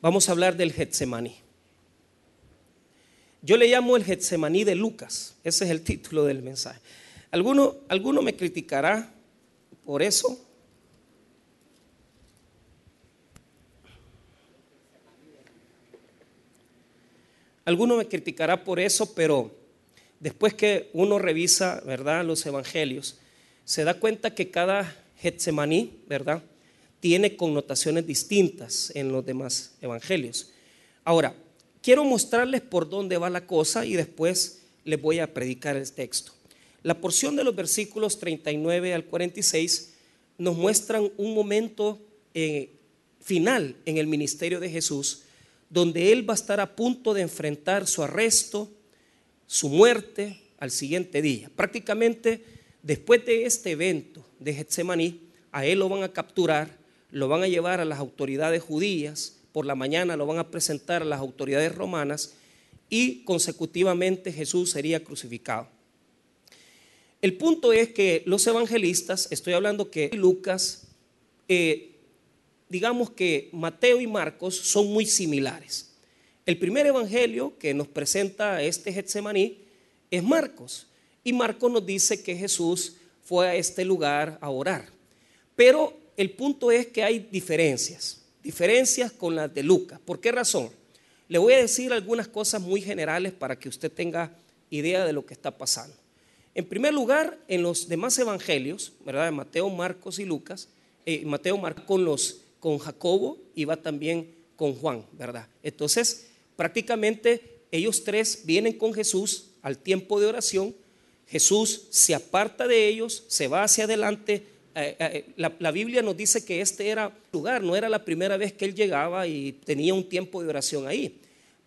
vamos a hablar del Getsemaní. Yo le llamo el Getsemaní de Lucas, ese es el título del mensaje. ¿Alguno, alguno me criticará por eso? Alguno me criticará por eso, pero después que uno revisa, ¿verdad?, los evangelios, se da cuenta que cada Getsemaní, ¿verdad?, tiene connotaciones distintas en los demás evangelios. Ahora, quiero mostrarles por dónde va la cosa y después les voy a predicar el texto. La porción de los versículos 39 al 46 nos muestran un momento eh, final en el ministerio de Jesús, donde Él va a estar a punto de enfrentar su arresto, su muerte al siguiente día. Prácticamente después de este evento de Getsemaní, a Él lo van a capturar, lo van a llevar a las autoridades judías, por la mañana lo van a presentar a las autoridades romanas y consecutivamente Jesús sería crucificado. El punto es que los evangelistas, estoy hablando que Lucas, eh, digamos que Mateo y Marcos son muy similares. El primer evangelio que nos presenta este Getsemaní es Marcos. Y Marcos nos dice que Jesús fue a este lugar a orar. Pero el punto es que hay diferencias, diferencias con las de Lucas. ¿Por qué razón? Le voy a decir algunas cosas muy generales para que usted tenga idea de lo que está pasando. En primer lugar, en los demás evangelios, ¿verdad? Mateo, Marcos y Lucas, eh, Mateo marca con, los, con Jacobo y va también con Juan, ¿verdad? Entonces, prácticamente ellos tres vienen con Jesús al tiempo de oración. Jesús se aparta de ellos, se va hacia adelante. Eh, eh, la, Biblia nos dice que este era lugar, no era la primera vez que él llegaba y tenía un tiempo de oración ahí.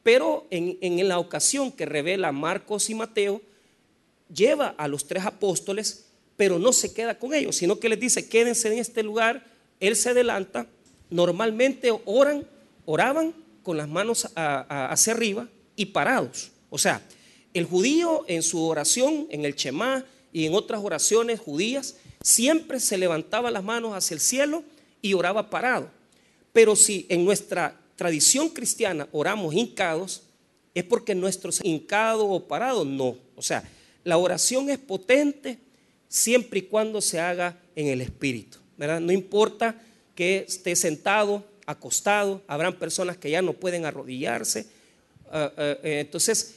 Pero en, en la ocasión que revela Marcos y Mateo, lleva a los tres apóstoles, pero no se queda con ellos, sino que les dice, quédense en este lugar, él se adelanta, normalmente oran, oraban con las manos hacia arriba y parados. O sea, el judío en su oración, en el Shema y en otras oraciones judías, siempre se levantaba las manos hacia el cielo y oraba parado. Pero si en nuestra tradición cristiana oramos hincados, es porque nuestro hincado o parado no. O sea, la oración es potente siempre y cuando se haga en el Espíritu. ¿verdad? No importa que esté sentado, acostado, habrán personas que ya no pueden arrodillarse. Ah, ah, eh, entonces,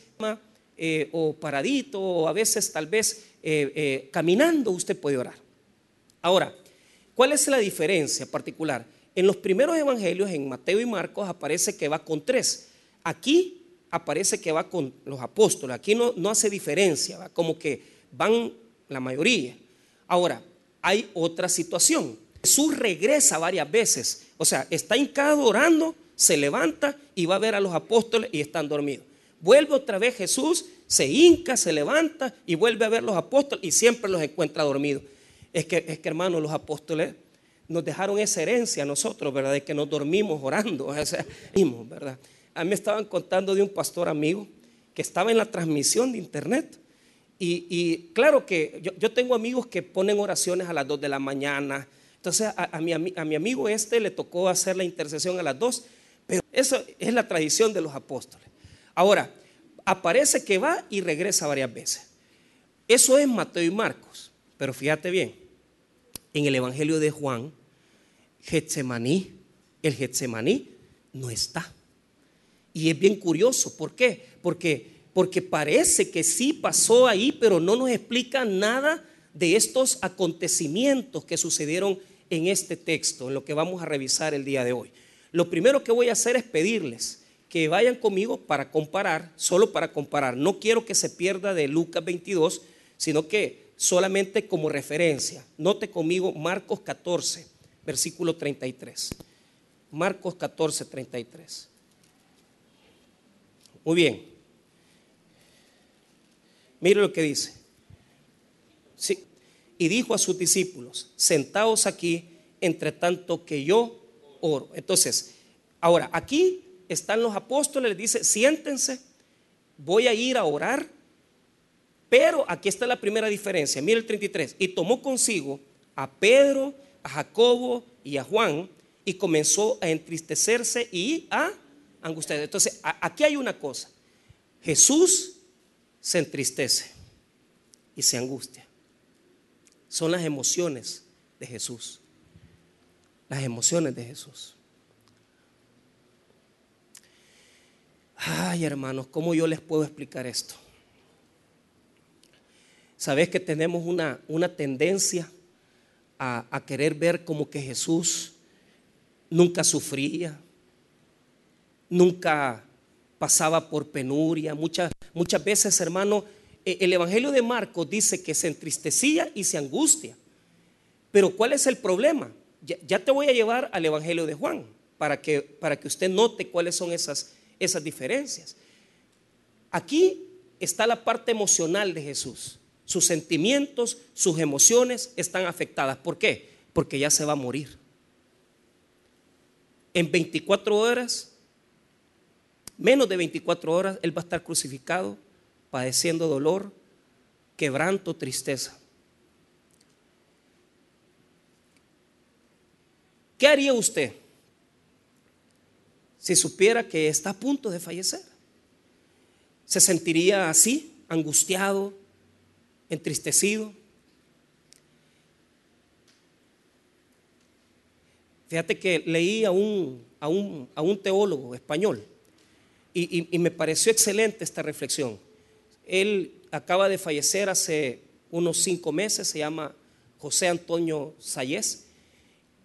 eh, o paradito, o a veces tal vez eh, caminando usted puede orar. Ahora, ¿cuál es la diferencia particular? En los primeros evangelios, en Mateo y Marcos, aparece que va con tres. Aquí aparece que va con los apóstoles. Aquí no, no hace diferencia, como que van la mayoría. Ahora, hay otra situación. Jesús regresa varias veces. O sea, está hincado orando, se levanta y va a ver a los apóstoles y están dormidos. Vuelve otra vez Jesús, se hinca, se levanta y vuelve a ver a los apóstoles y siempre los encuentra dormidos. Es que, es que hermanos, los apóstoles nos dejaron esa herencia a nosotros, ¿verdad? De que nos dormimos orando, o ¿verdad? A mí me estaban contando de un pastor amigo que estaba en la transmisión de internet. Y, claro que yo, tengo amigos que ponen oraciones a las 2 de la mañana. Entonces a, mi, a, mi, amigo este le tocó hacer la intercesión a las 2. Pero eso es la tradición de los apóstoles. Ahora, aparece que va y regresa varias veces. Eso es Mateo y Marcos. Pero fíjate bien, en el Evangelio de Juan, Getsemaní, el Getsemaní no está. Y es bien curioso, ¿por qué? Porque, porque parece que sí pasó ahí, pero no nos explica nada de estos acontecimientos que sucedieron en este texto, en lo que vamos a revisar el día de hoy. Lo primero que voy a hacer es pedirles que vayan conmigo para comparar, solo para comparar. No quiero que se pierda de Lucas 22, sino que solamente como referencia. Note conmigo Marcos 14, versículo 33. Marcos 14, 33. Muy bien. Mire lo que dice. Sí. Y dijo a sus discípulos, sentaos aquí entre tanto que yo oro. Entonces, ahora, aquí están los apóstoles, les dice, siéntense, voy a ir a orar, pero aquí está la primera diferencia. Mire el 33. Y tomó consigo a Pedro, a Jacobo y a Juan y comenzó a entristecerse y a angustiados. Entonces, aquí hay una cosa. Jesús se entristece y se angustia. Son las emociones de Jesús. Las emociones de Jesús. Ay, hermanos, ¿cómo yo les puedo explicar esto? Sabes que tenemos una, una tendencia a, a querer ver como que Jesús nunca sufría, nunca pasaba por penuria. Muchas, muchas veces, hermano, e, el Evangelio de Marcos dice que se entristecía y se angustia. Pero ¿cuál es el problema? Ya, te voy a llevar al Evangelio de Juan para que, para que usted note cuáles son esas, esas diferencias. Aquí está la parte emocional de Jesús. Sus sentimientos, sus emociones están afectadas. ¿Por qué? Porque ya se va a morir. En 24 horas, menos de 24 horas, Él va a estar crucificado, padeciendo dolor, quebranto, tristeza. ¿Qué haría usted si supiera que está a punto de fallecer? ¿Se sentiría así, angustiado, entristecido. Fíjate que leí a un, a un, a un teólogo español y, y, me pareció excelente esta reflexión. Él acaba de fallecer hace unos cinco meses, se llama José Antonio Sayés,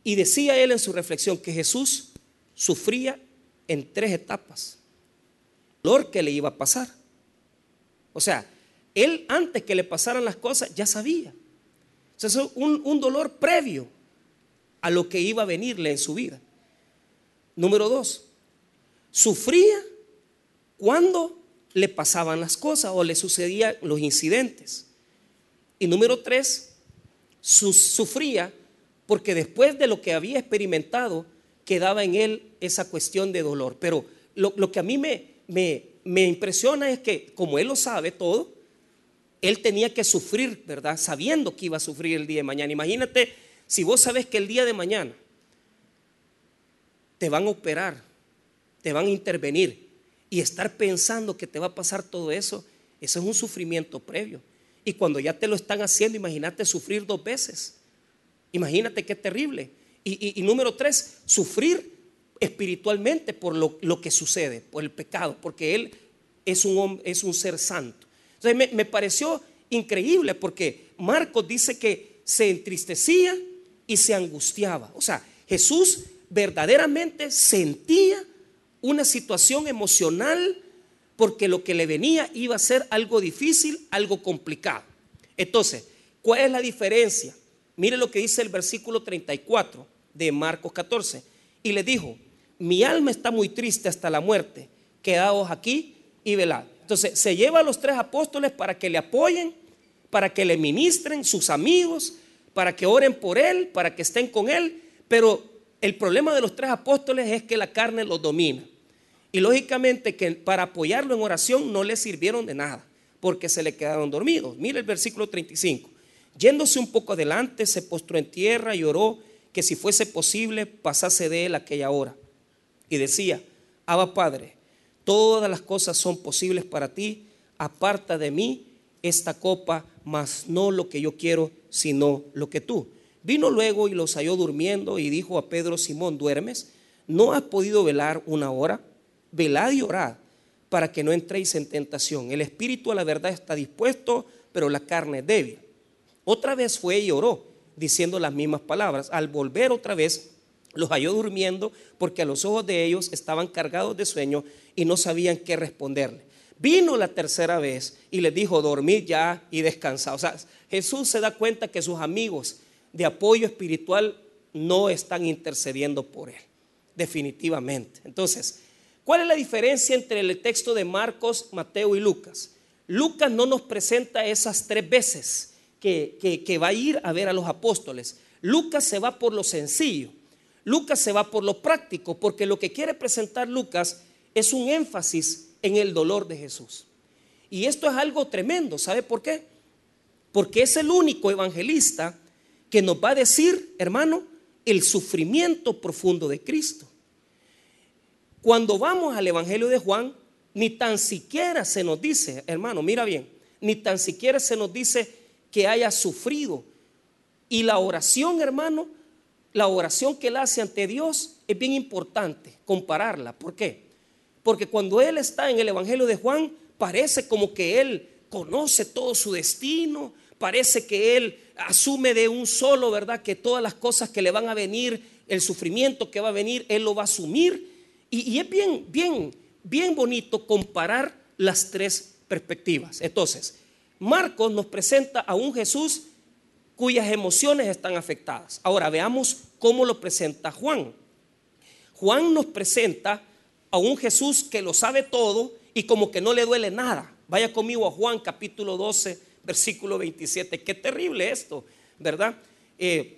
y decía él en su reflexión que Jesús sufría en tres etapas. Dolor que le iba a pasar. O sea, él antes que le pasaran las cosas ya sabía. O sea, es un, dolor previo a lo que iba a venirle en su vida. Número dos, sufría cuando le pasaban las cosas o le sucedían los incidentes. Y número tres, sufría porque después de lo que había experimentado, quedaba en él esa cuestión de dolor. Pero lo, que a mí me, me impresiona es que como él lo sabe todo, él tenía que sufrir, ¿verdad? Sabiendo que iba a sufrir el día de mañana. Imagínate si vos sabes que el día de mañana te van a operar, te van a intervenir y estar pensando que te va a pasar todo eso, eso es un sufrimiento previo. Y cuando ya te lo están haciendo, imagínate sufrir dos veces. Imagínate qué terrible. Y, número tres, sufrir espiritualmente por lo, que sucede, por el pecado, porque Él es un, es un ser santo. Entonces me, pareció increíble porque Marcos dice que se entristecía y se angustiaba. O sea, Jesús verdaderamente sentía una situación emocional porque lo que le venía iba a ser algo difícil, algo complicado. Entonces, ¿cuál es la diferencia? Mire lo que dice el versículo 34 de Marcos 14. Y le dijo, mi alma está muy triste hasta la muerte, quedaos aquí y velad. Entonces se lleva a los tres apóstoles para que le apoyen, para que le ministren sus amigos, para que oren por él, para que estén con él. Pero el problema de los tres apóstoles es que la carne los domina. Y lógicamente que para apoyarlo en oración no le sirvieron de nada, porque se le quedaron dormidos. Mire el versículo 35. Yéndose un poco adelante, se postró en tierra y oró que si fuese posible pasase de él aquella hora. Y decía, Abba Padre, todas las cosas son posibles para ti, aparta de mí esta copa, mas no lo que yo quiero, sino lo que tú. Vino luego y los halló durmiendo y dijo a Pedro, Simón, ¿duermes? ¿No has podido velar una hora? Velad y orad para que no entréis en tentación. El espíritu a la verdad está dispuesto, pero la carne es débil. Otra vez fue y oró, diciendo las mismas palabras. Al volver otra vez, los halló durmiendo porque a los ojos de ellos estaban cargados de sueño y no sabían qué responderle. Vino la tercera vez y les dijo, dormid ya y descansad. O sea, Jesús se da cuenta que sus amigos de apoyo espiritual no están intercediendo por él, definitivamente. Entonces, ¿cuál es la diferencia entre el texto de Marcos, Mateo y Lucas? Lucas no nos presenta esas tres veces que, que va a ir a ver a los apóstoles. Lucas se va por lo sencillo. Lucas se va por lo práctico, porque lo que quiere presentar Lucas es un énfasis en el dolor de Jesús. Y esto es algo tremendo, ¿sabe por qué? Porque es el único evangelista que nos va a decir, hermano, el sufrimiento profundo de Cristo. Cuando vamos al Evangelio de Juan, ni tan siquiera se nos dice, hermano, mira bien, ni tan siquiera se nos dice que haya sufrido. Y la oración, hermano, la oración que él hace ante Dios es bien importante compararla. ¿Por qué? Porque cuando él está en el Evangelio de Juan, parece como que él conoce todo su destino, parece que él asume de un solo, ¿verdad? Que todas las cosas que le van a venir, el sufrimiento que va a venir, él lo va a asumir. Y, es bien, bien, bien bonito comparar las tres perspectivas. Entonces, Marcos nos presenta a un Jesús cuyas emociones están afectadas. Ahora veamos cómo lo presenta Juan. Juan nos presenta a un Jesús que lo sabe todo y como que no le duele nada. Vaya conmigo a Juan capítulo 12, versículo 27. Qué terrible esto, ¿verdad? Eh,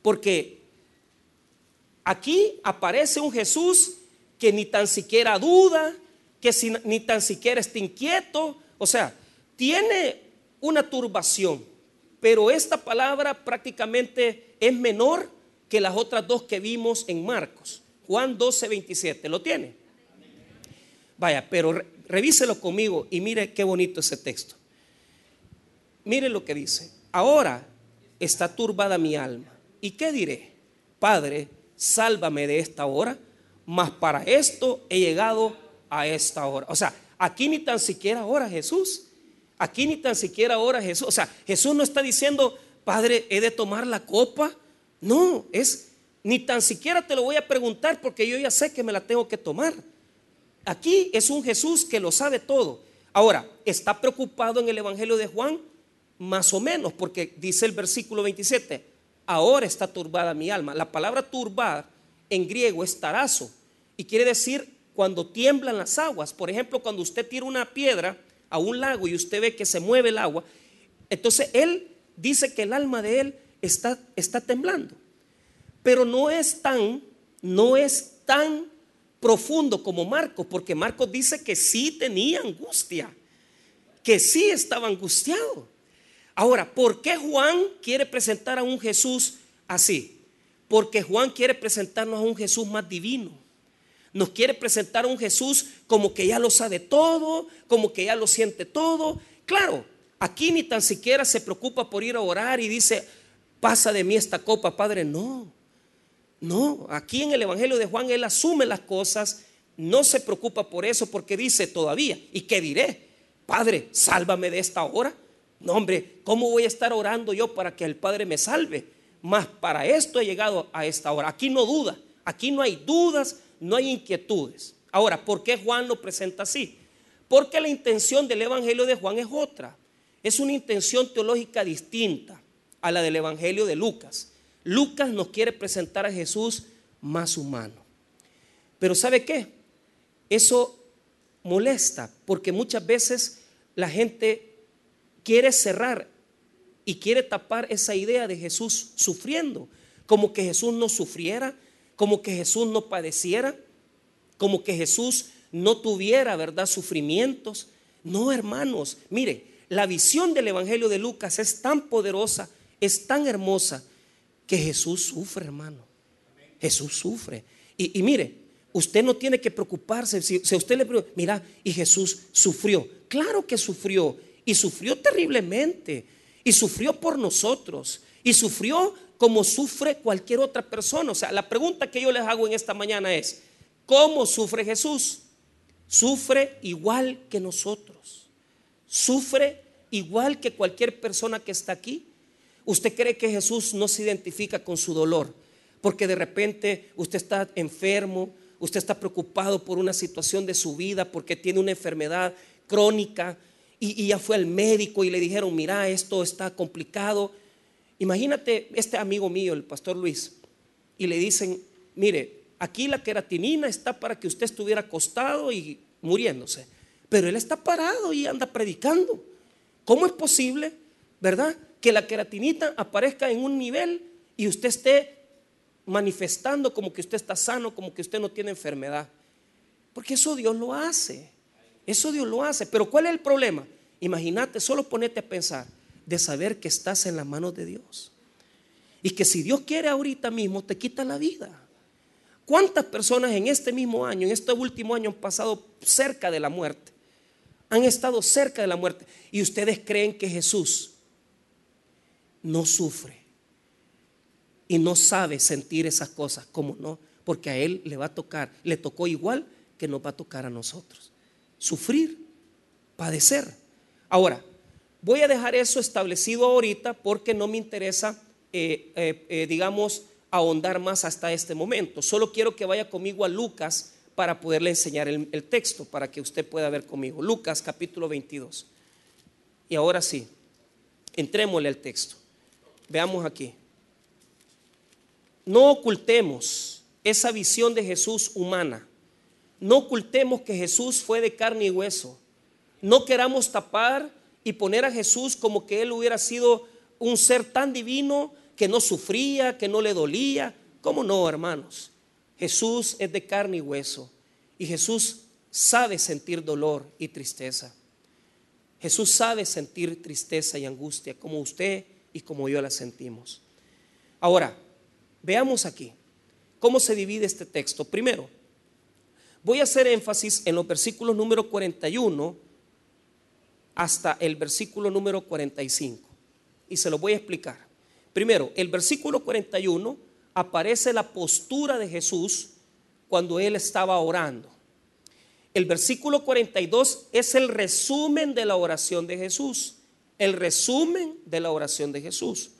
porque aquí aparece un Jesús que ni tan siquiera duda, que ni tan siquiera está inquieto. O sea, tiene una turbación, pero esta palabra prácticamente es menor que las otras dos que vimos en Marcos. Juan 12, 27, ¿lo tiene? Vaya, pero revíselo conmigo y mire qué bonito ese texto. Mire lo que dice. Ahora está turbada mi alma. ¿Y qué diré? Padre, sálvame de esta hora, mas para esto he llegado a esta hora. O sea, aquí ni tan siquiera ahora Jesús. Aquí ni tan siquiera ahora Jesús. O sea, Jesús no está diciendo, Padre, he de tomar la copa. No, es, ni tan siquiera te lo voy a preguntar porque yo ya sé que me la tengo que tomar. Aquí es un Jesús que lo sabe todo. Ahora, ¿está preocupado en el Evangelio de Juan? Más o menos, porque dice el versículo 27, ahora está turbada mi alma. La palabra turbar en griego es tarazo y quiere decir cuando tiemblan las aguas. Por ejemplo, cuando usted tira una piedra a un lago y usted ve que se mueve el agua, entonces él dice que el alma de él está, está temblando. Pero no es tan, no es tan profundo como Marcos, porque Marcos dice que sí tenía angustia, que sí estaba angustiado. Ahora, ¿por qué Juan quiere presentar a un Jesús así? Porque Juan quiere presentarnos a un Jesús más divino nos quiere presentar a un Jesús como que ya lo sabe todo, como que ya lo siente todo. Claro, aquí ni tan siquiera se preocupa por ir a orar y dice, pasa de mí esta copa, Padre. No, no, aquí en el Evangelio de Juan Él asume las cosas, no se preocupa por eso porque dice todavía, ¿y qué diré? Padre, sálvame de esta hora. No, hombre, ¿cómo voy a estar orando yo para que el Padre me salve? Más para esto he llegado a esta hora. Aquí no duda, aquí no hay dudas, no hay inquietudes. Ahora, ¿por qué Juan lo presenta así? Porque la intención del Evangelio de Juan es otra. Es una intención teológica distinta a la del Evangelio de Lucas. Lucas nos quiere presentar a Jesús más humano. Pero ¿sabe qué? Eso molesta porque muchas veces la gente quiere cerrar y quiere tapar esa idea de Jesús sufriendo, como que Jesús no sufriera, como que Jesús no padeciera, como que Jesús no tuviera, ¿verdad?, sufrimientos. No, hermanos, mire, la visión del Evangelio de Lucas es tan poderosa, es tan hermosa, que Jesús sufre, hermano. Jesús sufre. Y, mire, usted no tiene que preocuparse. Si, si usted le pregunta, mira, y Jesús sufrió. Claro que sufrió. Y sufrió terriblemente. Y sufrió por nosotros. Y sufrió como sufre cualquier otra persona. O sea, la pregunta que yo les hago en esta mañana es, ¿cómo sufre Jesús? Sufre igual que nosotros. Sufre igual que cualquier persona que está aquí. ¿Usted cree que Jesús no se identifica con su dolor? Porque de repente usted está enfermo, usted está preocupado por una situación de su vida, porque tiene una enfermedad crónica y, y ya fue al médico y le dijeron, mira, esto está complicado Imagínate este amigo mío, el pastor Luis, y le dicen, mire, aquí la queratinina está para que usted estuviera acostado y muriéndose, pero él está parado y anda predicando. ¿Cómo es posible, verdad, que la queratinita aparezca en un nivel y usted esté manifestando como que usted está sano, como que usted no tiene enfermedad? Porque eso Dios lo hace. Eso Dios lo hace. Pero ¿cuál es el problema? Imagínate, solo ponete a pensar de saber que estás en las manos de Dios. Y que si Dios quiere ahorita mismo, te quita la vida. ¿Cuántas personas en este mismo año, en este último año, han pasado cerca de la muerte? Han estado cerca de la muerte. Y ustedes creen que Jesús no sufre y no sabe sentir esas cosas. ¿Cómo no? Porque a Él le va a tocar, le tocó igual que nos va a tocar a nosotros. Sufrir, padecer. Ahora, voy a dejar eso establecido ahorita porque no me interesa, eh, eh, eh, digamos, ahondar más hasta este momento. Solo quiero que vaya conmigo a Lucas para poderle enseñar el, texto, para que usted pueda ver conmigo. Lucas capítulo 22. Y ahora sí, entrémosle al texto. Veamos aquí. No ocultemos esa visión de Jesús humana. No ocultemos que Jesús fue de carne y hueso. No queramos tapar y poner a Jesús como que Él hubiera sido un ser tan divino que no sufría, que no le dolía. ¿Cómo no, hermanos? Jesús es de carne y hueso y Jesús sabe sentir dolor y tristeza. Jesús sabe sentir tristeza y angustia como usted y como yo la sentimos. Ahora, veamos aquí cómo se divide este texto. Primero, voy a hacer énfasis en los versículos número 41 hasta el versículo número 45 y se lo voy a explicar. Primero, el versículo 41 aparece la postura de Jesús cuando él estaba orando. El versículo 42 es el resumen de la oración de Jesús. El resumen de la oración de Jesús.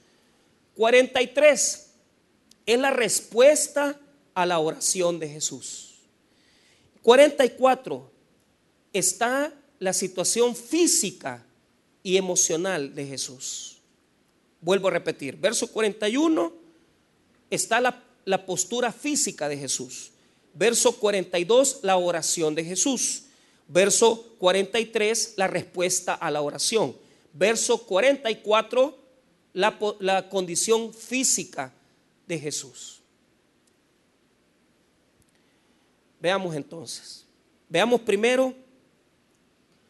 43 es la respuesta a la oración de Jesús. 44 está la situación física y emocional de Jesús. Vuelvo a repetir, verso 41 está la, postura física de Jesús. Verso 42, la oración de Jesús. Verso 43, la respuesta a la oración. Verso 44, la, la condición física de Jesús. Veamos entonces. Veamos primero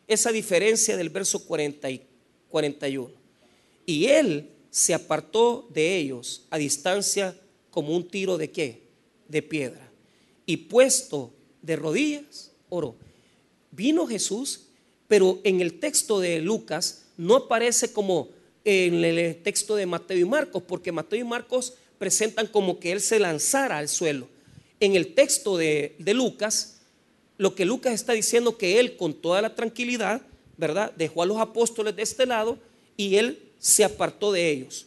esa diferencia del verso 40 y 41. Y él se apartó de ellos a distancia como un tiro de qué? De piedra. Y puesto de rodillas, oró. Vino Jesús, pero en el texto de Lucas no aparece como en el texto de Mateo y Marcos, porque Mateo y Marcos presentan como que él se lanzara al suelo. En el texto de, de Lucas, lo que Lucas está diciendo que él con toda la tranquilidad, ¿verdad? Dejó a los apóstoles de este lado y él se apartó de ellos.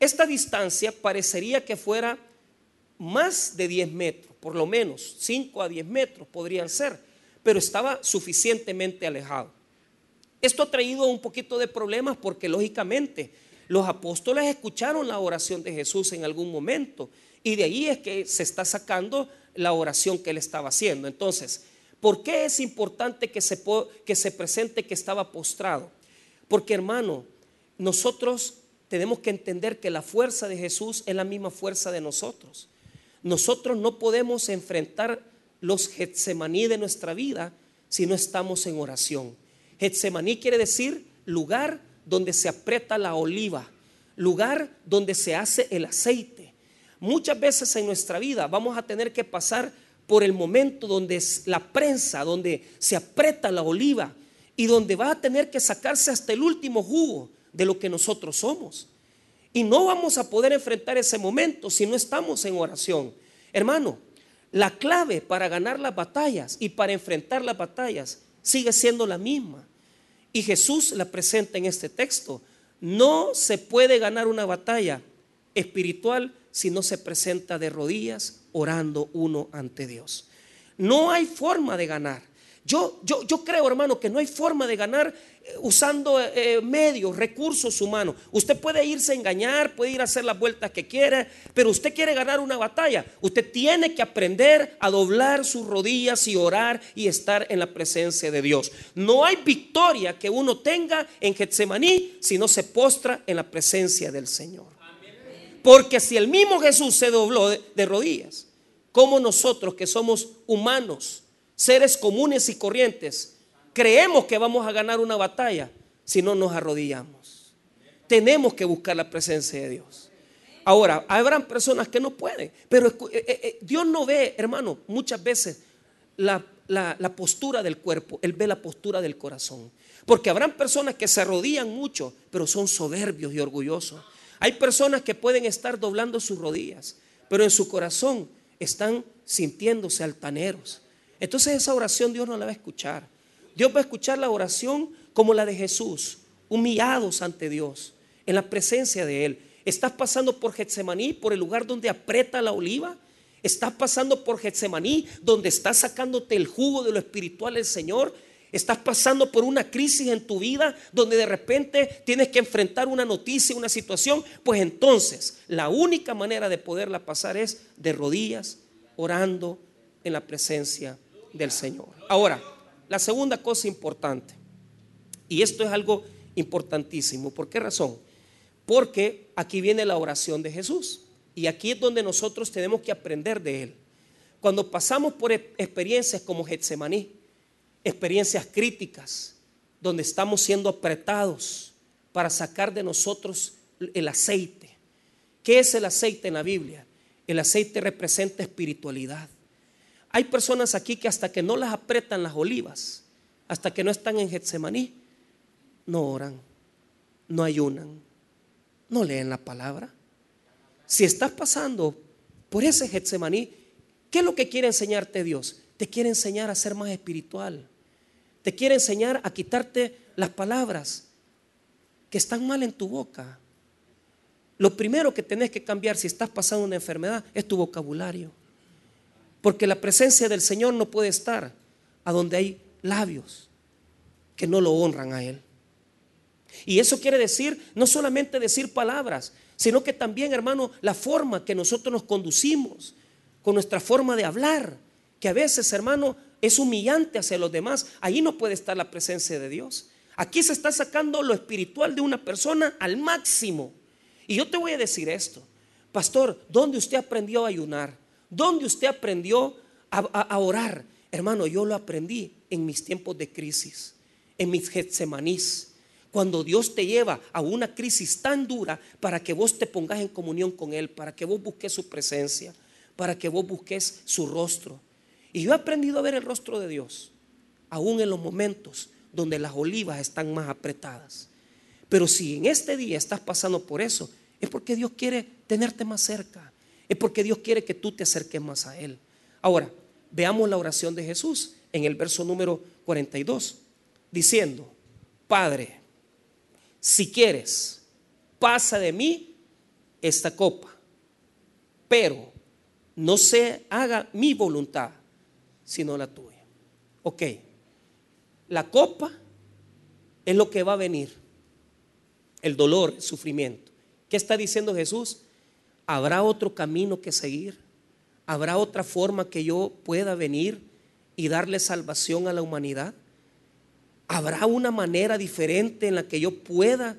Esta distancia parecería que fuera más de 10 metros, por lo menos 5 a 10 metros podrían ser, pero estaba suficientemente alejado. Esto ha traído un poquito de problemas porque lógicamente los apóstoles escucharon la oración de Jesús en algún momento y de ahí es que se está sacando la oración que él estaba haciendo. Entonces, ¿por qué es importante que se, que se presente que estaba postrado? Porque hermano, nosotros tenemos que entender que la fuerza de Jesús es la misma fuerza de nosotros. Nosotros no podemos enfrentar los Getsemaní de nuestra vida si no estamos en oración. Getsemaní quiere decir lugar donde se aprieta la oliva, lugar donde se hace el aceite. Muchas veces en nuestra vida vamos a tener que pasar por el momento donde la prensa, donde se aprieta la oliva y donde va a tener que sacarse hasta el último jugo de lo que nosotros somos. Y no vamos a poder enfrentar ese momento si no estamos en oración. Hermano, la clave para ganar las batallas y para enfrentar las batallas sigue siendo la misma. Y Jesús la presenta en este texto. No se puede ganar una batalla espiritual si no se presenta de rodillas orando uno ante Dios. No hay forma de ganar. Yo, yo, yo creo, hermano, que no hay forma de ganar eh, usando eh, medios, recursos humanos. Usted puede irse a engañar, puede ir a hacer las vueltas que quiera, pero usted quiere ganar una batalla. Usted tiene que aprender a doblar sus rodillas y orar y estar en la presencia de Dios. No hay victoria que uno tenga en Getsemaní si no se postra en la presencia del Señor. Porque si el mismo Jesús se dobló de rodillas, como nosotros que somos humanos, seres comunes y corrientes, creemos que vamos a ganar una batalla si no nos arrodillamos. Tenemos que buscar la presencia de Dios. Ahora, habrán personas que no pueden, pero eh, eh, eh, Dios no ve, hermano, muchas veces la, la postura del cuerpo, Él ve la postura del corazón. Porque habrán personas que se arrodillan mucho, pero son soberbios y orgullosos. Hay personas que pueden estar doblando sus rodillas, pero en su corazón están sintiéndose altaneros. Entonces esa oración Dios no la va a escuchar. Dios va a escuchar la oración como la de Jesús, humillados ante Dios, en la presencia de Él. Estás pasando por Getsemaní, por el lugar donde aprieta la oliva. Estás pasando por Getsemaní, donde está sacándote el jugo de lo espiritual el Señor. Estás pasando por una crisis en tu vida donde de repente tienes que enfrentar una noticia, una situación. Pues entonces la única manera de poderla pasar es de rodillas, orando en la presencia del Señor. Ahora, la segunda cosa importante, y esto es algo importantísimo, ¿por qué razón? Porque aquí viene la oración de Jesús. Y aquí es donde nosotros tenemos que aprender de Él. Cuando pasamos por e-, experiencias como Getsemaní, experiencias críticas, donde estamos siendo apretados para sacar de nosotros el aceite. ¿Qué es el aceite en la Biblia? El aceite representa espiritualidad. Hay personas aquí que hasta que no las apretan las olivas, hasta que no están en Getsemaní, no oran, no ayunan, no leen la palabra. Si estás pasando por ese Getsemaní, ¿qué es lo que quiere enseñarte Dios? Te quiere enseñar a ser más espiritual. Te quiere enseñar a quitarte las palabras que están mal en tu boca. Lo primero que tenés que cambiar si estás pasando una enfermedad es tu vocabulario. Porque la presencia del Señor no puede estar a donde hay labios que no lo honran a Él. Y eso quiere decir no solamente decir palabras, sino que también, hermano, la forma que nosotros nos conducimos, con nuestra forma de hablar, que a veces, hermano, es humillante hacia los demás, ahí no puede estar la presencia de Dios. Aquí se está sacando lo espiritual de una persona al máximo. Y yo te voy a decir esto, pastor, ¿dónde usted aprendió a ayunar? ¿Dónde usted aprendió a, orar? Hermano, yo lo aprendí en mis tiempos de crisis, en mis getsemanís cuando Dios te lleva a una crisis tan dura para que vos te pongas en comunión con Él, para que vos busques su presencia, para que vos busques su rostro. Y yo he aprendido a ver el rostro de Dios, aún en los momentos donde las olivas están más apretadas. Pero si en este día estás pasando por eso, es porque Dios quiere tenerte más cerca, es porque Dios quiere que tú te acerques más a Él. Ahora, veamos la oración de Jesús en el verso número 42, diciendo, Padre, si quieres, pasa de mí esta copa, pero no se haga mi voluntad, sino la tuya. Ok, la copa es lo que va a venir, el dolor, el sufrimiento. ¿Qué está diciendo Jesús? ¿Habrá otro camino que seguir? ¿Habrá otra forma que yo pueda venir y darle salvación a la humanidad? ¿Habrá una manera diferente en la que yo pueda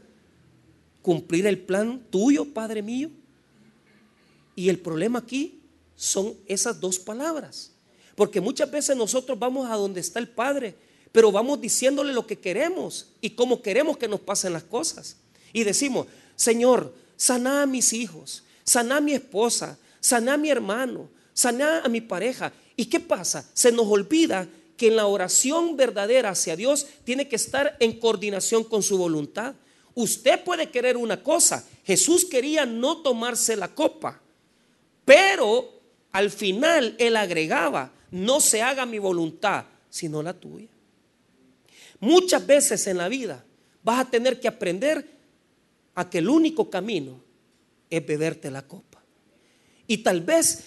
cumplir el plan tuyo, Padre mío? Y el problema aquí son esas dos palabras. Porque muchas veces nosotros vamos a donde está el Padre, pero vamos diciéndole lo que queremos y cómo queremos que nos pasen las cosas. Y decimos, Señor, sana a mis hijos, sana a mi esposa, sana a mi hermano, sana a mi pareja. ¿Y qué pasa? Se nos olvida que en la oración verdadera hacia Dios tiene que estar en coordinación con su voluntad. Usted puede querer una cosa. Jesús quería no tomarse la copa, pero al final él agregaba, no se haga mi voluntad, sino la tuya. Muchas veces en la vida vas a tener que aprender a que el único camino es beberte la copa. Y tal vez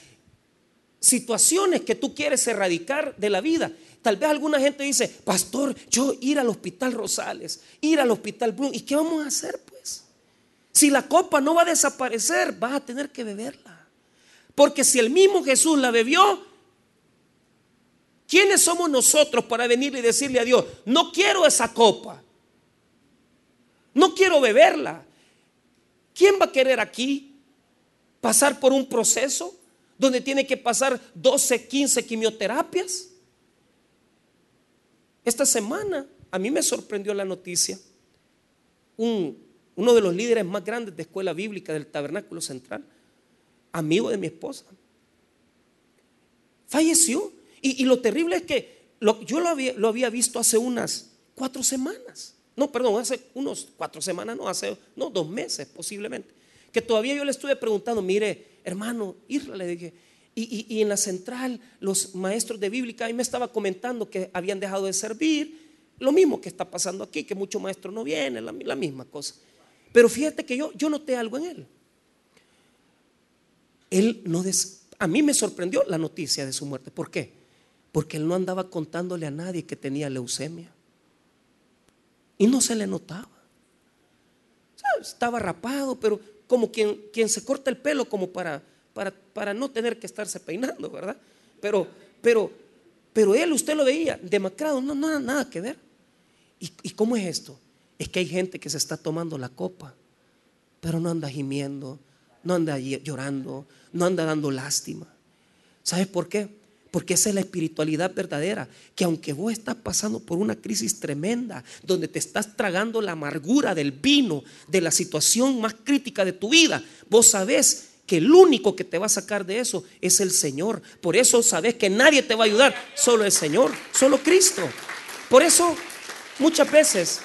situaciones que tú quieres erradicar de la vida Tal vez alguna gente dice, pastor, yo ir al hospital Rosales, ir al hospital Blum, ¿y qué vamos a hacer pues? Si la copa no va a desaparecer, vas a tener que beberla. Porque si el mismo Jesús la bebió, ¿quiénes somos nosotros para venir y decirle a Dios, no quiero esa copa? No quiero beberla. ¿Quién va a querer aquí pasar por un proceso donde tiene que pasar 12, 15 quimioterapias? Esta semana a mí me sorprendió la noticia. Un, uno de los líderes más grandes de escuela bíblica del tabernáculo central, amigo de mi esposa. Falleció. Y, lo terrible es que yo lo había, visto hace unas cuatro semanas. No, perdón, hace unos cuatro semanas, no, hace no, dos meses posiblemente. Que todavía yo le estuve preguntando, mire, hermano, Isra, le dije, y, en la central los maestros de bíblica ahí me estaba comentando que habían dejado de servir, lo mismo que está pasando aquí, que muchos maestros no vienen, la, misma cosa. Pero fíjate que yo, yo noté algo en él. Él no a mí me sorprendió la noticia de su muerte. ¿Por qué? Porque él no andaba contándole a nadie que tenía leucemia. Y no se le notaba. estaba rapado, pero como quien, quien se corta el pelo como para, para, para no tener que estarse peinando, ¿verdad? Pero, pero, pero él, usted lo veía, demacrado, no, no nada que ver. ¿Y, ¿Y cómo es esto? Es que hay gente que se está tomando la copa, pero no anda gimiendo, no anda llorando, no anda dando lástima. ¿Sabes por qué? Porque esa es la espiritualidad verdadera. Que aunque vos estás pasando por una crisis tremenda, donde te estás tragando la amargura del vino, de la situación más crítica de tu vida, vos sabés que el único que te va a sacar de eso es el Señor. Por eso sabes que nadie te va a ayudar, solo el Señor, solo Cristo. Por eso muchas veces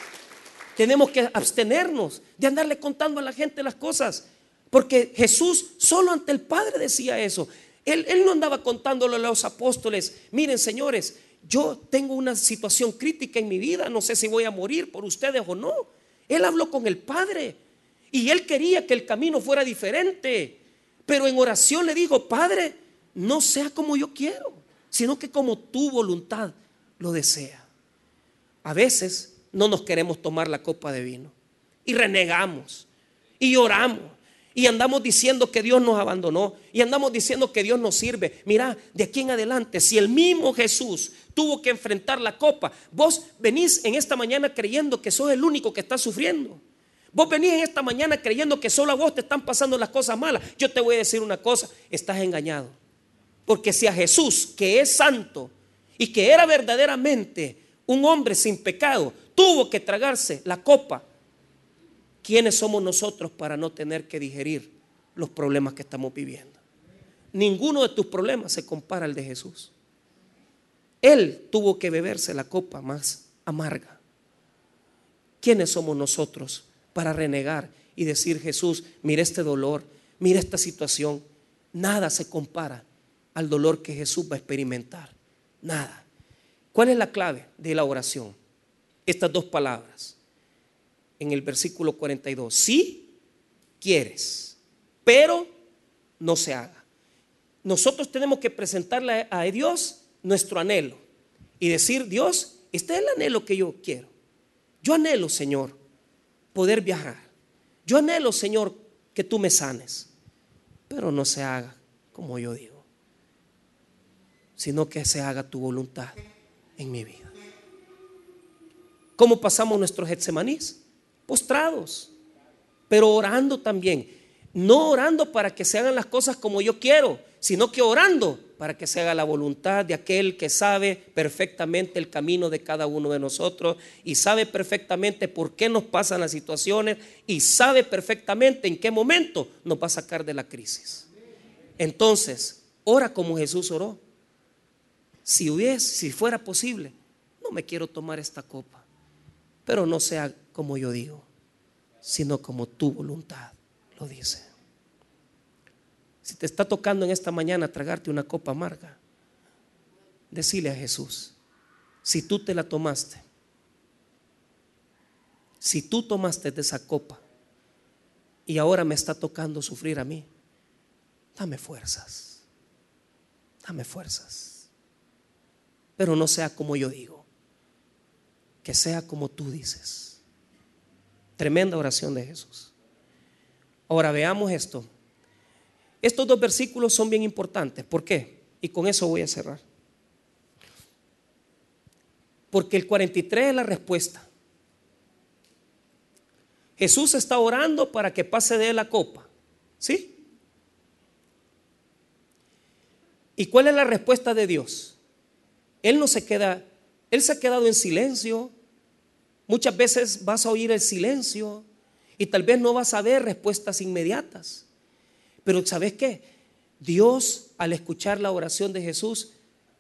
tenemos que abstenernos de andarle contando a la gente las cosas. Porque Jesús solo ante el Padre decía eso. Él, no andaba contándole a los apóstoles, miren señores, yo tengo una situación crítica en mi vida, no sé si voy a morir por ustedes o no. Él habló con el Padre y él quería que el camino fuera diferente. Pero en oración le dijo, Padre, no sea como yo quiero, sino que como tu voluntad lo desea. A veces no nos queremos tomar la copa de vino y renegamos y lloramos y andamos diciendo que Dios nos abandonó y andamos diciendo que Dios nos sirve. Mira, de aquí en adelante, si el mismo Jesús tuvo que enfrentar la copa, vos venís en esta mañana creyendo que sos el único que está sufriendo. Vos venís en esta mañana creyendo que solo a vos te están pasando las cosas malas. Yo te voy a decir una cosa, estás engañado. Porque si a Jesús, que es santo y que era verdaderamente un hombre sin pecado, tuvo que tragarse la copa ¿quiénes somos nosotros para no tener que digerir los problemas que estamos viviendo? Ninguno de tus problemas se compara al de Jesús. Él tuvo que beberse la copa más amarga. ¿Quiénes somos nosotros para renegar y decir, Jesús, mira este dolor, mira esta situación? Nada se compara al dolor que Jesús va a experimentar. Nada. ¿Cuál es la clave de la oración? Estas dos palabras en el versículo 42. Si quieres, pero no se haga. Nosotros tenemos que presentarle a Dios nuestro anhelo y decir, Dios, este es el anhelo que yo quiero. Yo anhelo, Señor, poder viajar. Yo anhelo, Señor, que tú me sanes. Pero no se haga como yo digo, sino que se haga tu voluntad en mi vida. ¿Cómo pasamos nuestros Getsemanís? Postrados, pero orando también. No orando para que se hagan las cosas como yo quiero, sino que orando para que se haga la voluntad de aquel que sabe perfectamente el camino de cada uno de nosotros y sabe perfectamente por qué nos pasan las situaciones y sabe perfectamente en qué momento nos va a sacar de la crisis. Entonces, ora como Jesús oró. Si hubiese, si fuera posible, no me quiero tomar esta copa, pero no sea como yo digo, sino como tu voluntad lo dice. Si te está tocando en esta mañana tragarte una copa amarga, decile a Jesús, si tú te la tomaste, si tú tomaste de esa copa y ahora me está tocando sufrir a mí, dame fuerzas, dame fuerzas. Pero no sea como yo digo, que sea como tú dices. Tremenda oración de Jesús. Ahora veamos esto. Estos dos versículos son bien importantes. ¿Por qué? Y con eso voy a cerrar. Porque el 43 es la respuesta. Jesús está orando para que pase de él la copa. ¿Sí? ¿Y cuál es la respuesta de Dios? Él no se queda, él se ha quedado en silencio, Muchas veces vas a oír el silencio Y tal vez no vas a ver respuestas inmediatas. Pero ¿sabes qué? Dios, al escuchar la oración de Jesús,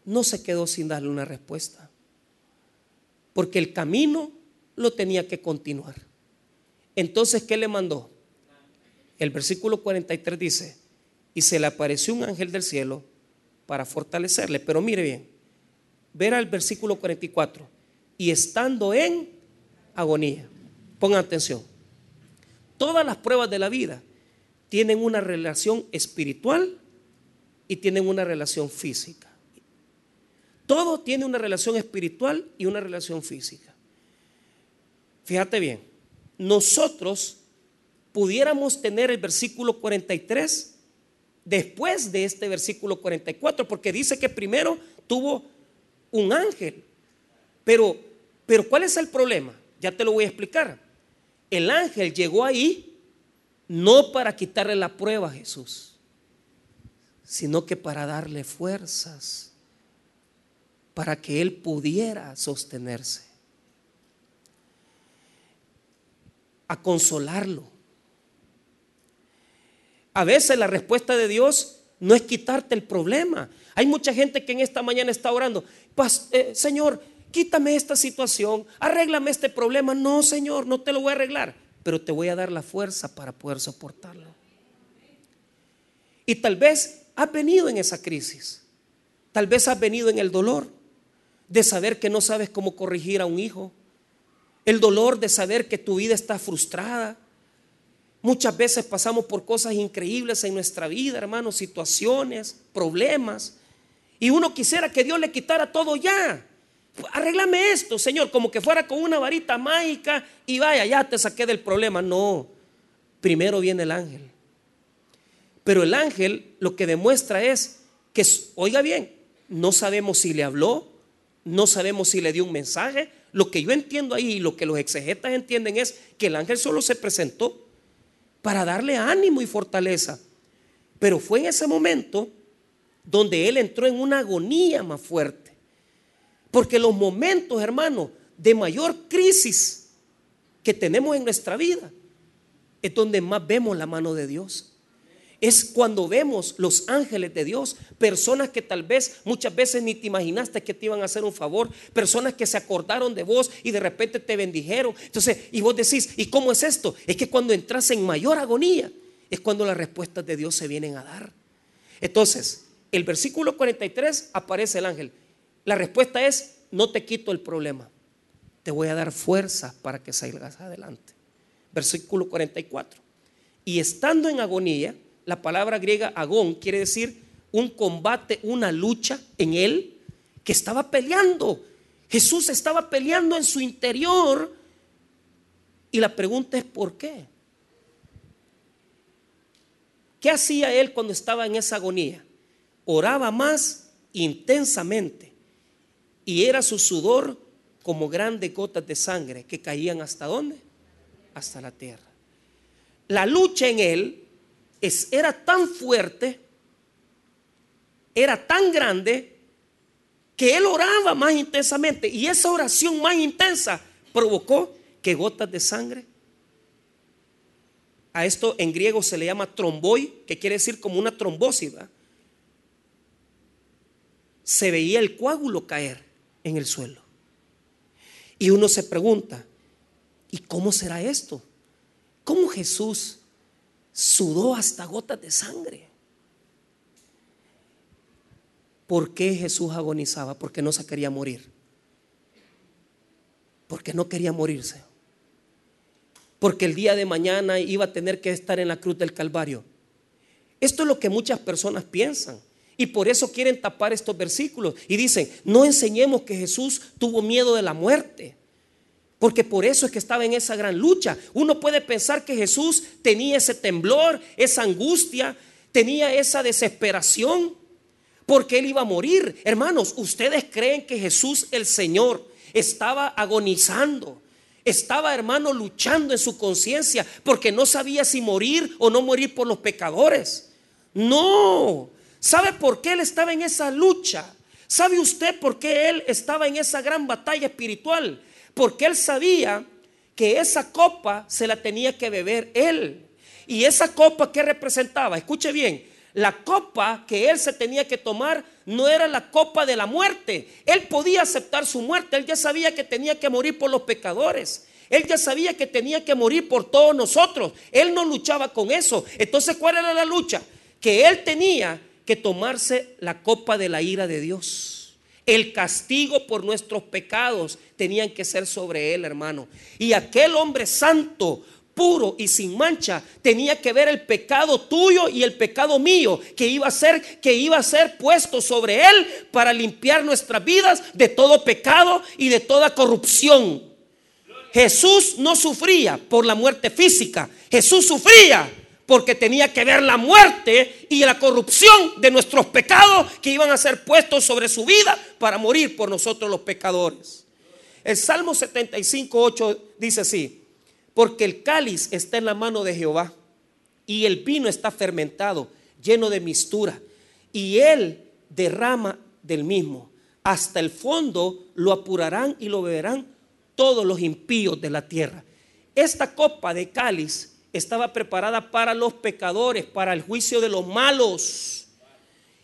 no se quedó sin darle una respuesta. Porque el camino lo tenía que continuar. Entonces, ¿qué le mandó? El versículo 43 dice, y se le apareció un ángel del cielo para fortalecerle. Pero mire bien, ver al versículo 44, y estando en agonía. Pongan atención. Todas las pruebas de la vida tienen una relación espiritual y tienen una relación física. Todo tiene una relación espiritual y una relación física. Fíjate bien, nosotros pudiéramos tener el versículo 43 después de este versículo 44, porque dice que primero tuvo un ángel. Pero, pero ¿cuál es el problema? Ya te lo voy a explicar. El ángel llegó ahí no para quitarle la prueba a Jesús, sino que para darle fuerzas, para que él pudiera sostenerse, a consolarlo. A veces la respuesta de Dios no es quitarte el problema. Hay mucha gente que en esta mañana está orando, eh, Señor, quítame esta situación, arréglame este problema. No, Señor, no te lo voy a arreglar, pero te voy a dar la fuerza para poder soportarlo. Y tal vez has venido en esa crisis, tal vez has venido en el dolor de saber que no sabes cómo corregir a un hijo, el dolor de saber que tu vida está frustrada. Muchas veces pasamos por cosas increíbles en nuestra vida, hermanos, situaciones, problemas. Y uno quisiera que Dios le quitara todo ya arréglame esto, Señor, como que fuera con una varita mágica y vaya, ya te saqué del problema. No, primero viene el ángel. Pero el ángel lo que demuestra es que, oiga bien, no sabemos si le habló, no sabemos si le dio un mensaje. Lo que yo entiendo ahí y lo que los exegetas entienden es que el ángel solo se presentó para darle ánimo y fortaleza. Pero fue en ese momento donde él entró en una agonía más fuerte. Porque los momentos, hermano, de mayor crisis que tenemos en nuestra vida es donde más vemos la mano de Dios. Es cuando vemos los ángeles de Dios, personas que tal vez muchas veces ni te imaginaste que te iban a hacer un favor, personas que se acordaron de vos y de repente te bendijeron. Entonces, y vos decís, ¿y cómo es esto? Es que cuando entras en mayor agonía, es cuando las respuestas de Dios se vienen a dar. Entonces, el versículo 43 aparece el ángel. La respuesta es, no te quito el problema, te voy a dar fuerza para que salgas adelante. Versículo 44. Y estando en agonía, la palabra griega agón quiere decir un combate, una lucha en él, que estaba peleando. Jesús estaba peleando en su interior. Y la pregunta es, ¿por qué? ¿Qué hacía él cuando estaba en esa agonía? Oraba más intensamente y era su sudor como grandes gotas de sangre que caían hasta dónde? Hasta la tierra. La lucha en él es, era tan fuerte, era tan grande, que él oraba más intensamente. Y esa oración más intensa provocó que gotas de sangre. A esto en griego se le llama tromboi, que quiere decir como una trombosis. Se veía el coágulo caer en el suelo. Y uno se pregunta, ¿y cómo será esto? ¿Cómo Jesús sudó hasta gotas de sangre? ¿Por qué Jesús agonizaba? Porque no se quería morir. Porque no quería morirse. Porque el día de mañana iba a tener que estar en la cruz del Calvario. Esto es lo que muchas personas piensan. Y por eso quieren tapar estos versículos. Y dicen, no enseñemos que Jesús tuvo miedo de la muerte. Porque por eso es que estaba en esa gran lucha. Uno puede pensar que Jesús tenía ese temblor, esa angustia, tenía esa desesperación, porque él iba a morir. Hermanos, ¿ustedes creen que Jesús el Señor estaba agonizando? Estaba, hermano, luchando en su conciencia porque no sabía si morir o no morir por los pecadores. No, ¿Sabe por qué él estaba en esa lucha? ¿Sabe usted por qué él estaba en esa gran batalla espiritual? Porque él sabía que esa copa se la tenía que beber él. Y esa copa que representaba, escuche bien, la copa que él se tenía que tomar no era la copa de la muerte. Él podía aceptar su muerte, él ya sabía que tenía que morir por los pecadores. Él ya sabía que tenía que morir por todos nosotros. Él no luchaba con eso. Entonces, ¿cuál era la lucha? Que él tenía que tomarse la copa de la ira de Dios. El castigo por nuestros pecados tenían que ser sobre él, hermano. Y aquel hombre santo, puro y sin mancha, tenía que ver el pecado tuyo y el pecado mío que iba a ser que iba a ser puesto sobre él para limpiar nuestras vidas de todo pecado y de toda corrupción. Jesús no sufría por la muerte física, Jesús sufría porque tenía que ver la muerte y la corrupción de nuestros pecados que iban a ser puestos sobre su vida para morir por nosotros los pecadores. El Salmo 75, 8 dice así, porque el cáliz está en la mano de Jehová y el vino está fermentado, lleno de mistura, y él derrama del mismo. Hasta el fondo lo apurarán y lo beberán todos los impíos de la tierra. Esta copa de cáliz estaba preparada para los pecadores, para el juicio de los malos.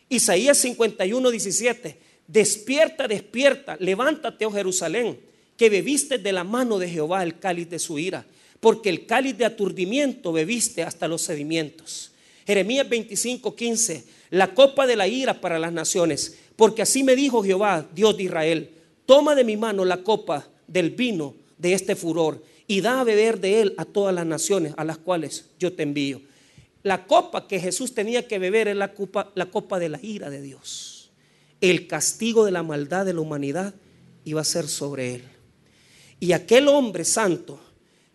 Isaías 51, 17. Despierta, despierta, levántate, oh Jerusalén, que bebiste de la mano de Jehová el cáliz de su ira, porque el cáliz de aturdimiento bebiste hasta los sedimentos. Jeremías 25, 15. La copa de la ira para las naciones, porque así me dijo Jehová, Dios de Israel, toma de mi mano la copa del vino de este furor y da a beber de él a todas las naciones a las cuales yo te envío. La copa que Jesús tenía que beber es la copa, la copa de la ira de Dios. El castigo de la maldad de la humanidad iba a ser sobre él. Y aquel hombre santo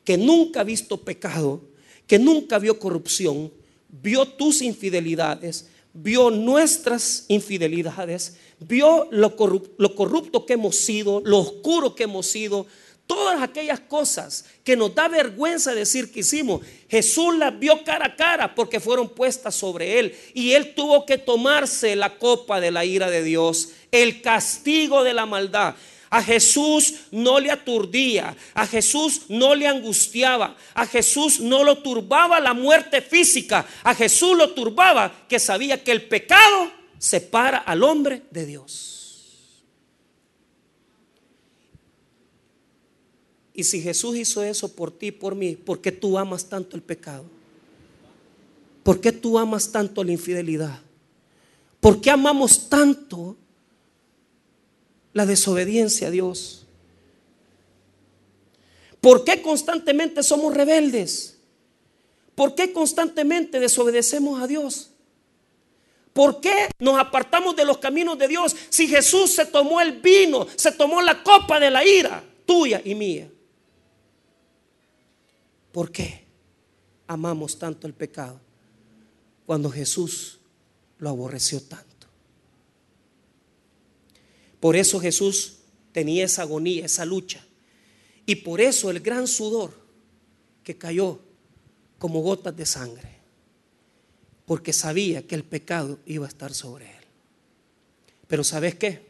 que nunca ha visto pecado, que nunca vio corrupción, vio tus infidelidades, vio nuestras infidelidades, vio lo corrupto, lo corrupto que hemos sido, lo oscuro que hemos sido, Todas aquellas cosas que nos da vergüenza decir que hicimos, Jesús las vio cara a cara porque fueron puestas sobre él. Y él tuvo que tomarse la copa de la ira de Dios, el castigo de la maldad. A Jesús no le aturdía, a Jesús no le angustiaba, a Jesús no lo turbaba la muerte física, a Jesús lo turbaba que sabía que el pecado separa al hombre de Dios. Y si Jesús hizo eso por ti y por mí, ¿por qué tú amas tanto el pecado? ¿Por qué tú amas tanto la infidelidad? ¿Por qué amamos tanto la desobediencia a Dios? ¿Por qué constantemente somos rebeldes? ¿Por qué constantemente desobedecemos a Dios? ¿Por qué nos apartamos de los caminos de Dios si Jesús se tomó el vino, se tomó la copa de la ira tuya y mía? ¿Por qué amamos tanto el pecado cuando Jesús lo aborreció tanto? Por eso Jesús tenía esa agonía, esa lucha. Y por eso el gran sudor que cayó como gotas de sangre. Porque sabía que el pecado iba a estar sobre él. Pero ¿sabes qué?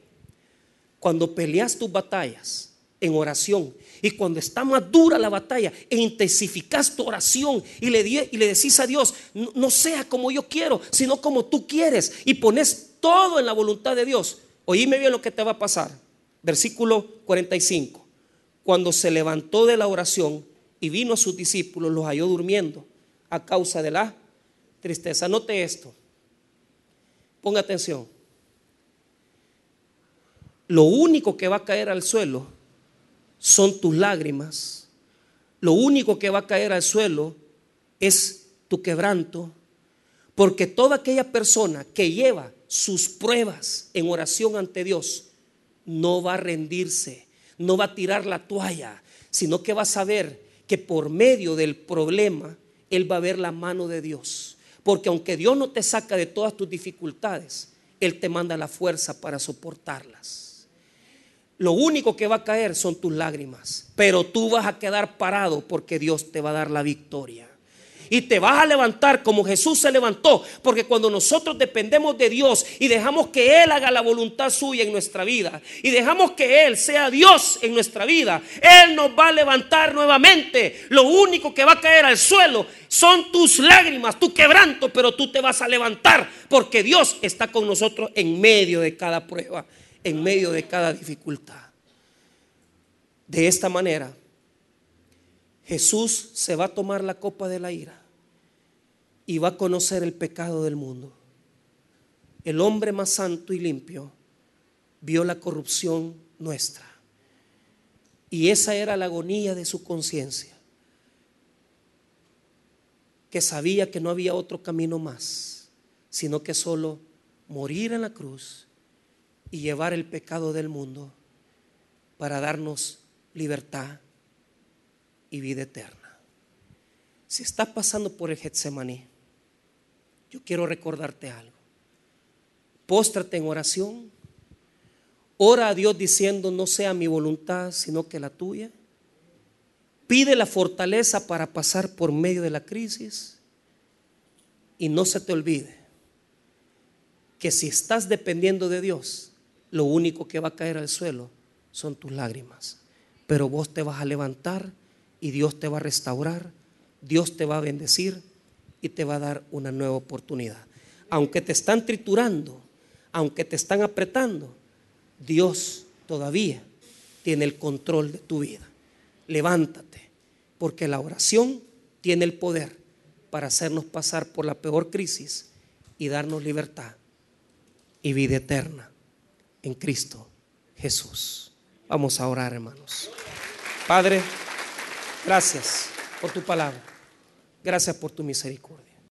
Cuando peleas tus batallas en oración y cuando está más dura la batalla, e intensificas tu oración y le, y le decís a Dios, no, sea como yo quiero, sino como tú quieres. Y pones todo en la voluntad de Dios. Oíme bien lo que te va a pasar. Versículo 45. Cuando se levantó de la oración y vino a sus discípulos, los halló durmiendo a causa de la tristeza. Note esto. Ponga atención. Lo único que va a caer al suelo son tus lágrimas. Lo único que va a caer al suelo es tu quebranto. Porque toda aquella persona que lleva sus pruebas en oración ante Dios no va a rendirse, no va a tirar la toalla, sino que va a saber que por medio del problema Él va a ver la mano de Dios. Porque aunque Dios no te saca de todas tus dificultades, Él te manda la fuerza para soportarlas. Lo único que va a caer son tus lágrimas, pero tú vas a quedar parado porque Dios te va a dar la victoria. y te vas a levantar como Jesús se levantó, porque cuando nosotros dependemos de Dios y dejamos que Él haga la voluntad suya en nuestra vida y dejamos que Él sea Dios en nuestra vida, Él nos va a levantar nuevamente. Lo único que va a caer al suelo son tus lágrimas, tu quebranto, pero tú te vas a levantar porque Dios está con nosotros en medio de cada prueba, en medio de cada dificultad. De esta manera, Jesús se va a tomar la copa de la ira y va a conocer el pecado del mundo. El hombre más santo y limpio vio la corrupción nuestra. Y esa era la agonía de su conciencia, que sabía que no había otro camino más, sino que solo morir en la cruz y llevar el pecado del mundo para darnos libertad y vida eterna. Si estás pasando por el Getsemaní, yo quiero recordarte algo. Póstrate en oración. Ora a Dios diciendo, no sea mi voluntad, sino que la tuya. Pide la fortaleza para pasar por medio de la crisis. Y no se te olvide que si estás dependiendo de Dios, lo único que va a caer al suelo son tus lágrimas. Pero vos te vas a levantar y Dios te va a restaurar, Dios te va a bendecir y te va a dar una nueva oportunidad. Aunque te están triturando, aunque te están apretando, Dios todavía tiene el control de tu vida. Levántate, porque la oración tiene el poder para hacernos pasar por la peor crisis y darnos libertad y vida eterna en Cristo Jesús. Vamos a orar, hermanos. Padre, Gracias por tu palabra. Gracias por tu misericordia.